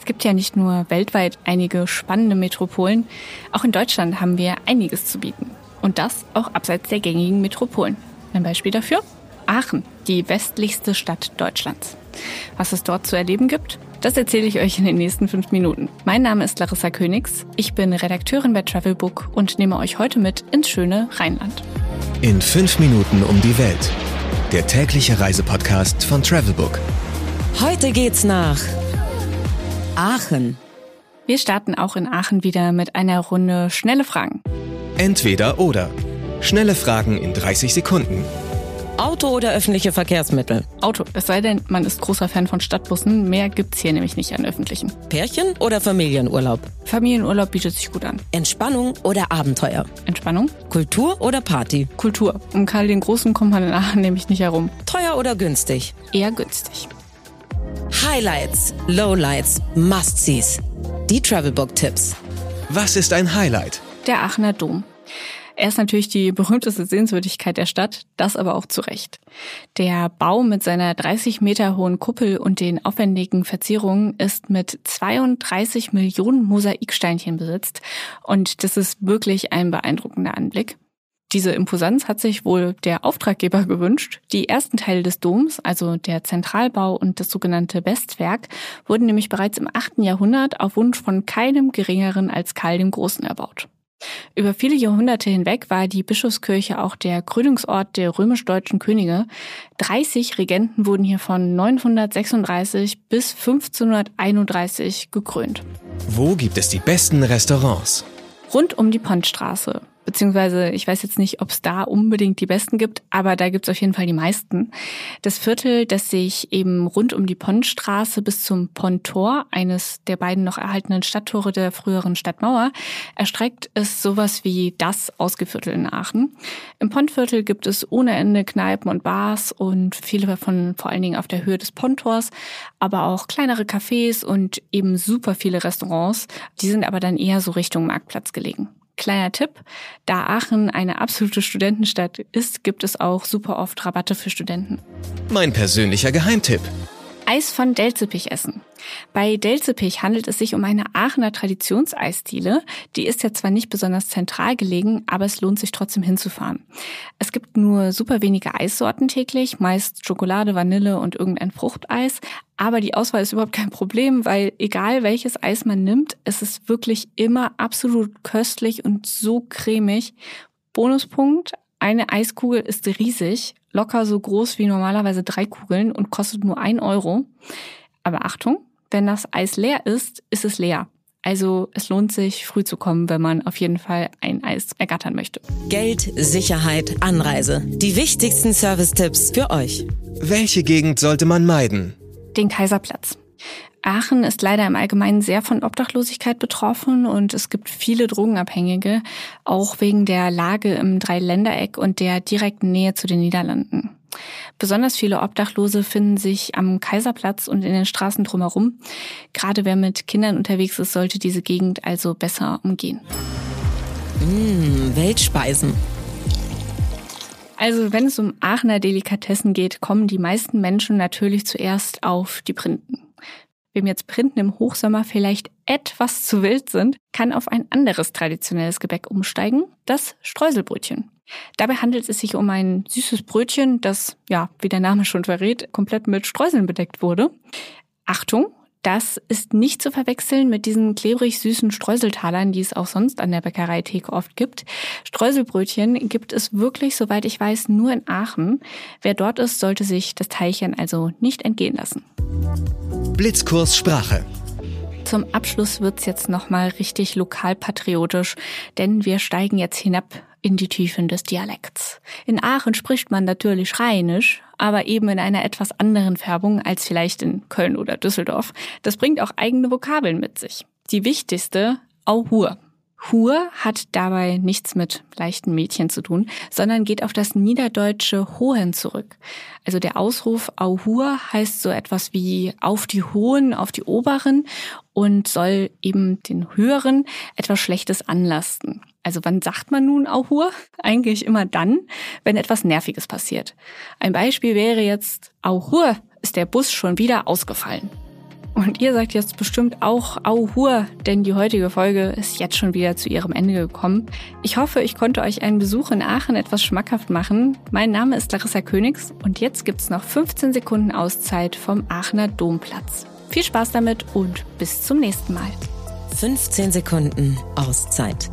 Es gibt ja nicht nur weltweit einige spannende Metropolen, auch in Deutschland haben wir einiges zu bieten. Und das auch abseits der gängigen Metropolen. Ein Beispiel dafür? Aachen, die westlichste Stadt Deutschlands. Was es dort zu erleben gibt, das erzähle ich euch in den nächsten fünf Minuten. Mein Name ist Larissa Königs, ich bin Redakteurin bei Travelbook und nehme euch heute mit ins schöne Rheinland. In fünf Minuten um die Welt. Der tägliche Reisepodcast von Travelbook. Heute geht's nach Aachen. Wir starten auch in Aachen wieder mit einer Runde schnelle Fragen. Entweder oder. Schnelle Fragen in 30 Sekunden. Auto oder öffentliche Verkehrsmittel? Auto, es sei denn, man ist großer Fan von Stadtbussen. Mehr gibt's hier nämlich nicht an öffentlichen. Pärchen oder Familienurlaub? Familienurlaub bietet sich gut an. Entspannung oder Abenteuer? Entspannung? Kultur oder Party? Kultur. Um Karl den Großen kommt man in Aachen nämlich nicht herum. Teuer oder günstig? Eher günstig. Highlights, Lowlights, Must-Sees. Die Travelbook-Tipps. Was ist ein Highlight? Der Aachener Dom. Er ist natürlich die berühmteste Sehenswürdigkeit der Stadt, das aber auch zu Recht. Der Bau mit seiner 30 Meter hohen Kuppel und den aufwendigen Verzierungen ist mit 32 Millionen Mosaiksteinchen besetzt und das ist wirklich ein beeindruckender Anblick. Diese Imposanz hat sich wohl der Auftraggeber gewünscht. Die ersten Teile des Doms, also der Zentralbau und das sogenannte Westwerk, wurden nämlich bereits im 8. Jahrhundert auf Wunsch von keinem geringeren als Karl dem Großen erbaut. Über viele Jahrhunderte hinweg war die Bischofskirche auch der Krönungsort der römisch-deutschen Könige. 30 Regenten wurden hier von 936 bis 1531 gekrönt. Wo gibt es die besten Restaurants? Rund um die Pontstraße beziehungsweise ich weiß jetzt nicht, ob es da unbedingt die besten gibt, aber da gibt es auf jeden Fall die meisten. Das Viertel, das sich eben rund um die Pontstraße bis zum Ponttor, eines der beiden noch erhaltenen Stadttore der früheren Stadtmauer, erstreckt, ist sowas wie das Ausgeviertel in Aachen. Im Pontviertel gibt es ohne Ende Kneipen und Bars und viele davon vor allen Dingen auf der Höhe des Ponttors, aber auch kleinere Cafés und eben super viele Restaurants. Die sind aber dann eher so Richtung Marktplatz gelegen. Kleiner Tipp, da Aachen eine absolute Studentenstadt ist, gibt es auch super oft Rabatte für Studenten. Mein persönlicher Geheimtipp. Eis von Delzepich essen. Bei Delzepich handelt es sich um eine Aachener Traditionseisdiele. Die ist ja zwar nicht besonders zentral gelegen, aber es lohnt sich trotzdem hinzufahren. Es gibt nur super wenige Eissorten täglich, meist Schokolade, Vanille und irgendein Fruchteis. Aber die Auswahl ist überhaupt kein Problem, weil egal welches Eis man nimmt, es ist wirklich immer absolut köstlich und so cremig. Bonuspunkt, eine Eiskugel ist riesig, locker so groß wie normalerweise drei Kugeln und kostet nur ein Euro. Aber Achtung, wenn das Eis leer ist, ist es leer. Also es lohnt sich, früh zu kommen, wenn man auf jeden Fall ein Eis ergattern möchte. Geld, Sicherheit, Anreise. Die wichtigsten Service-Tipps für euch. Welche Gegend sollte man meiden? Den Kaiserplatz. Aachen ist leider im Allgemeinen sehr von Obdachlosigkeit betroffen und es gibt viele Drogenabhängige, auch wegen der Lage im Dreiländereck und der direkten Nähe zu den Niederlanden. Besonders viele Obdachlose finden sich am Kaiserplatz und in den Straßen drumherum. Gerade wer mit Kindern unterwegs ist, sollte diese Gegend also besser umgehen. Mmh, Weltspeisen. Also wenn es um Aachener Delikatessen geht, kommen die meisten Menschen natürlich zuerst auf die Printen. Wem jetzt Printen im Hochsommer vielleicht etwas zu wild sind, kann auf ein anderes traditionelles Gebäck umsteigen, das Streuselbrötchen. Dabei handelt es sich um ein süßes Brötchen, das, ja, wie der Name schon verrät, komplett mit Streuseln bedeckt wurde. Achtung, das ist nicht zu verwechseln mit diesen klebrig süßen Streuseltalern, die es auch sonst an der Bäckereitheke oft gibt. Streuselbrötchen gibt es wirklich, soweit ich weiß, nur in Aachen. Wer dort ist, sollte sich das Teilchen also nicht entgehen lassen. Blitzkurs Sprache. Zum Abschluss wird's jetzt nochmal richtig lokalpatriotisch, denn wir steigen jetzt hinab in die Tiefen des Dialekts. In Aachen spricht man natürlich Rheinisch, aber eben in einer etwas anderen Färbung als vielleicht in Köln oder Düsseldorf. Das bringt auch eigene Vokabeln mit sich. Die wichtigste, Auhur. Hur hat dabei nichts mit leichten Mädchen zu tun, sondern geht auf das niederdeutsche Hohen zurück. Also der Ausruf Auhur heißt so etwas wie auf die Hohen, auf die Oberen und soll eben den Höheren etwas Schlechtes anlasten. Also wann sagt man nun Auhur? Eigentlich immer dann, wenn etwas Nerviges passiert. Ein Beispiel wäre jetzt Auhur, ist der Bus schon wieder ausgefallen. Und ihr sagt jetzt bestimmt auch Auhur, denn die heutige Folge ist jetzt schon wieder zu ihrem Ende gekommen. Ich hoffe, ich konnte euch einen Besuch in Aachen etwas schmackhaft machen. Mein Name ist Larissa Königs und jetzt gibt's noch 15 Sekunden Auszeit vom Aachener Domplatz. Viel Spaß damit und bis zum nächsten Mal. 15 Sekunden Auszeit